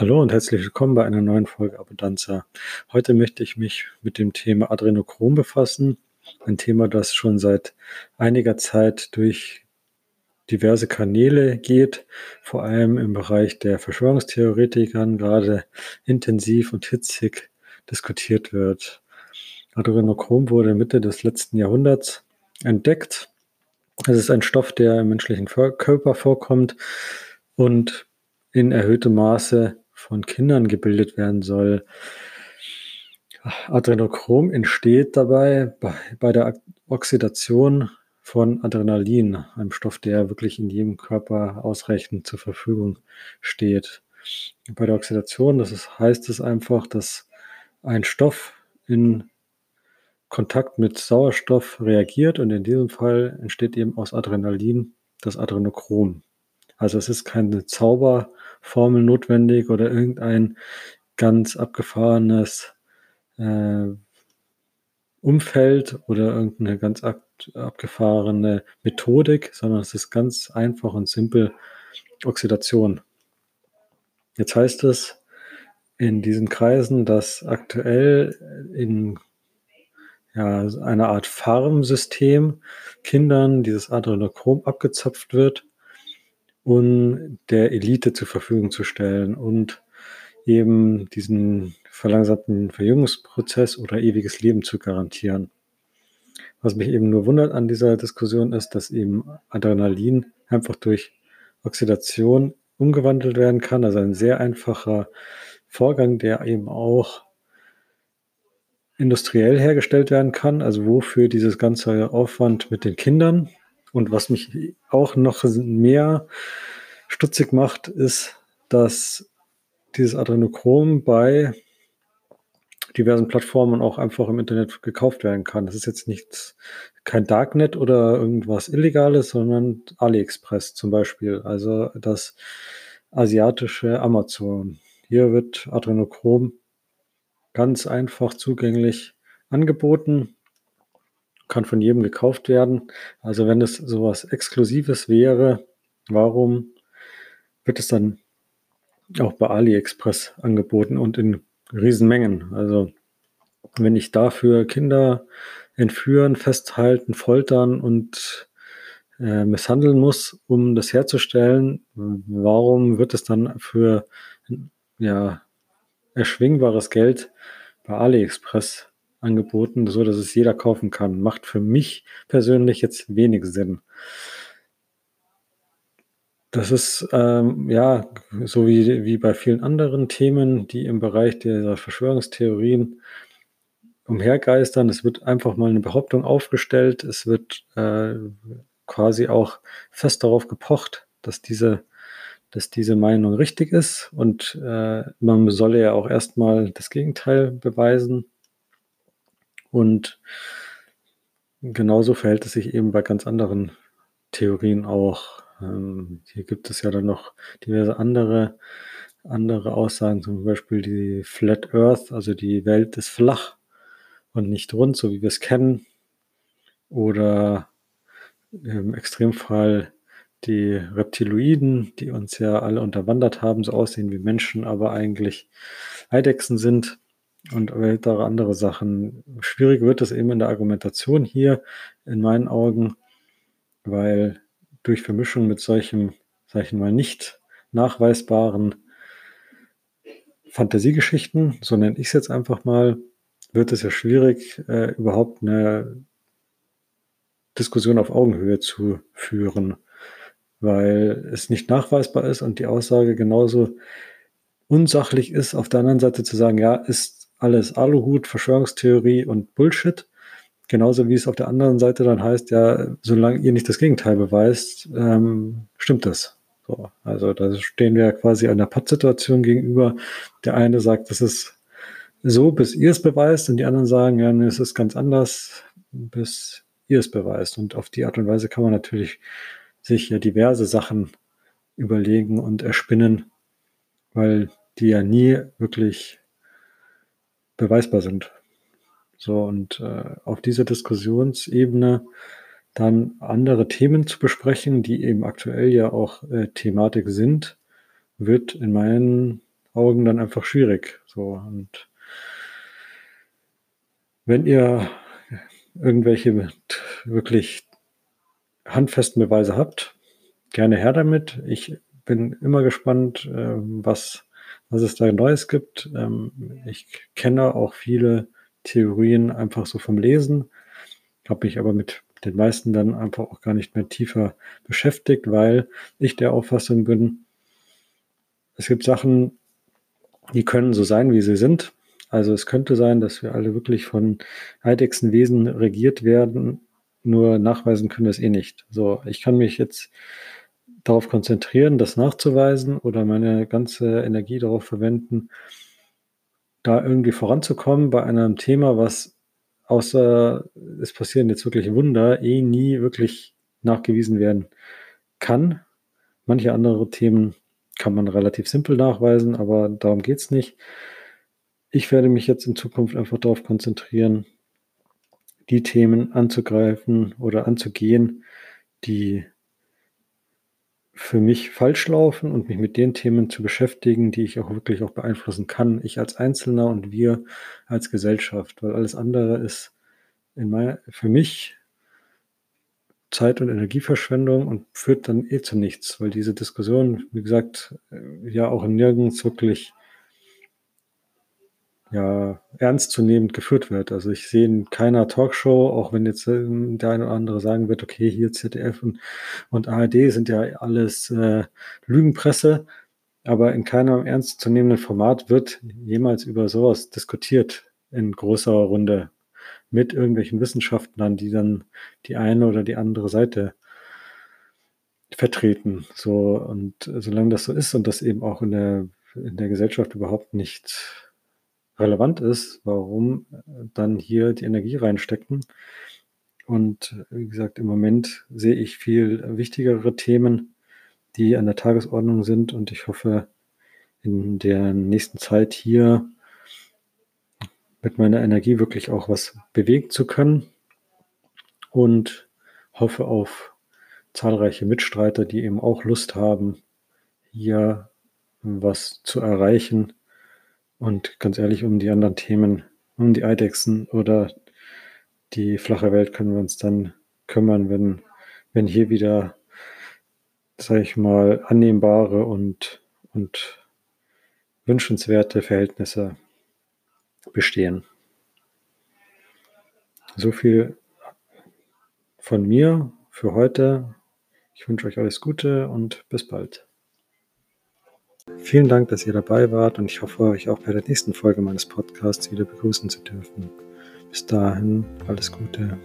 Hallo und herzlich willkommen bei einer neuen Folge Abundanza. Heute möchte ich mich mit dem Thema Adrenochrom befassen. Ein Thema, das schon seit einiger Zeit durch diverse Kanäle geht, vor allem im Bereich der Verschwörungstheoretikern gerade intensiv und hitzig diskutiert wird. Adrenochrom wurde Mitte des letzten Jahrhunderts entdeckt. Es ist ein Stoff, der im menschlichen Körper vorkommt und in erhöhtem Maße von Kindern gebildet werden soll. Adrenochrom entsteht dabei bei, der Oxidation von Adrenalin, einem Stoff, der wirklich in jedem Körper ausreichend zur Verfügung steht. Bei der Oxidation, das ist, heißt es einfach, dass ein Stoff in Kontakt mit Sauerstoff reagiert und in diesem Fall entsteht eben aus Adrenalin das Adrenochrom. Also es ist keine Zauberformel notwendig oder irgendein ganz abgefahrenes äh, Umfeld oder irgendeine ganz ab, abgefahrene Methodik, sondern es ist ganz einfach und simpel Oxidation. Jetzt heißt es in diesen Kreisen, dass aktuell in ja, einer Art Farmsystem Kindern dieses Adrenochrom abgezapft wird um der Elite zur Verfügung zu stellen und eben diesen verlangsamten Verjüngungsprozess oder ewiges Leben zu garantieren. Was mich eben nur wundert an dieser Diskussion ist, dass eben Adrenalin einfach durch Oxidation umgewandelt werden kann. Also ein sehr einfacher Vorgang, der eben auch industriell hergestellt werden kann. Also wofür dieses ganze Aufwand mit den Kindern und was mich auch noch mehr stutzig macht, ist, dass dieses Adrenochrom bei diversen Plattformen auch einfach im Internet gekauft werden kann. Das ist jetzt nicht kein Darknet oder irgendwas Illegales, sondern AliExpress zum Beispiel, also das asiatische Amazon. Hier wird Adrenochrom ganz einfach zugänglich angeboten kann von jedem gekauft werden. Also wenn es sowas Exklusives wäre, warum wird es dann auch bei AliExpress angeboten und in Riesenmengen? Also wenn ich dafür Kinder entführen, festhalten, foltern und äh, misshandeln muss, um das herzustellen, warum wird es dann für ja, erschwingbares Geld bei AliExpress angeboten, so dass es jeder kaufen kann. Macht für mich persönlich jetzt wenig Sinn. Das ist ähm, ja so wie, wie bei vielen anderen Themen, die im Bereich dieser Verschwörungstheorien umhergeistern. Es wird einfach mal eine Behauptung aufgestellt. Es wird äh, quasi auch fest darauf gepocht, dass diese, dass diese Meinung richtig ist. Und äh, man solle ja auch erstmal das Gegenteil beweisen. Und genauso verhält es sich eben bei ganz anderen Theorien auch. Ähm, hier gibt es ja dann noch diverse andere, andere Aussagen, zum Beispiel die Flat Earth, also die Welt ist flach und nicht rund, so wie wir es kennen. Oder im Extremfall die Reptiloiden, die uns ja alle unterwandert haben, so aussehen wie Menschen, aber eigentlich Eidechsen sind und weitere andere Sachen. Schwierig wird es eben in der Argumentation hier, in meinen Augen, weil durch Vermischung mit solchen, sag ich mal, nicht nachweisbaren Fantasiegeschichten, so nenne ich es jetzt einfach mal, wird es ja schwierig, äh, überhaupt eine Diskussion auf Augenhöhe zu führen, weil es nicht nachweisbar ist und die Aussage genauso unsachlich ist, auf der anderen Seite zu sagen, ja, ist alles Aluhut, Verschwörungstheorie und Bullshit. Genauso wie es auf der anderen Seite dann heißt, ja, solange ihr nicht das Gegenteil beweist, ähm, stimmt das. So, also da stehen wir quasi einer Pattsituation gegenüber. Der eine sagt, das ist so, bis ihr es beweist, und die anderen sagen, ja, nee, es ist ganz anders, bis ihr es beweist. Und auf die Art und Weise kann man natürlich sich ja diverse Sachen überlegen und erspinnen, weil die ja nie wirklich beweisbar sind. So, und äh, auf dieser Diskussionsebene dann andere Themen zu besprechen, die eben aktuell ja auch äh, Thematik sind, wird in meinen Augen dann einfach schwierig. So und wenn ihr irgendwelche wirklich handfesten Beweise habt, gerne her damit. Ich bin immer gespannt, äh, was, was es da Neues gibt. Ähm, ich kenne auch viele Theorien einfach so vom Lesen, habe mich aber mit den meisten dann einfach auch gar nicht mehr tiefer beschäftigt, weil ich der Auffassung bin, es gibt Sachen, die können so sein, wie sie sind. Also es könnte sein, dass wir alle wirklich von Eidechsenwesen regiert werden, nur nachweisen können wir es eh nicht. So, ich kann mich jetzt darauf konzentrieren, das nachzuweisen oder meine ganze Energie darauf verwenden, da irgendwie voranzukommen bei einem Thema, was außer es passieren jetzt wirklich Wunder, eh nie wirklich nachgewiesen werden kann. Manche andere Themen kann man relativ simpel nachweisen, aber darum geht es nicht. Ich werde mich jetzt in Zukunft einfach darauf konzentrieren, die Themen anzugreifen oder anzugehen, die für mich falsch laufen und mich mit den Themen zu beschäftigen, die ich auch wirklich auch beeinflussen kann. Ich als Einzelner und wir als Gesellschaft, weil alles andere ist in mein, für mich Zeit- und Energieverschwendung und führt dann eh zu nichts, weil diese Diskussion, wie gesagt, ja auch nirgends wirklich ja, ernstzunehmend geführt wird. Also ich sehe in keiner Talkshow, auch wenn jetzt äh, der eine oder andere sagen wird, okay, hier ZDF und, und ARD sind ja alles äh, Lügenpresse, aber in keinem ernstzunehmenden Format wird jemals über sowas diskutiert in großer Runde mit irgendwelchen Wissenschaftlern, die dann die eine oder die andere Seite vertreten. So, und solange das so ist und das eben auch in der, in der Gesellschaft überhaupt nicht relevant ist, warum dann hier die Energie reinstecken. Und wie gesagt, im Moment sehe ich viel wichtigere Themen, die an der Tagesordnung sind. Und ich hoffe, in der nächsten Zeit hier mit meiner Energie wirklich auch was bewegen zu können. Und hoffe auf zahlreiche Mitstreiter, die eben auch Lust haben, hier was zu erreichen und ganz ehrlich, um die anderen Themen, um die Eidechsen oder die flache Welt können wir uns dann kümmern, wenn, wenn hier wieder, sage ich mal, annehmbare und, und wünschenswerte Verhältnisse bestehen. So viel von mir für heute. Ich wünsche euch alles Gute und bis bald. Vielen Dank, dass ihr dabei wart und ich hoffe, euch auch bei der nächsten Folge meines Podcasts wieder begrüßen zu dürfen. Bis dahin, alles Gute.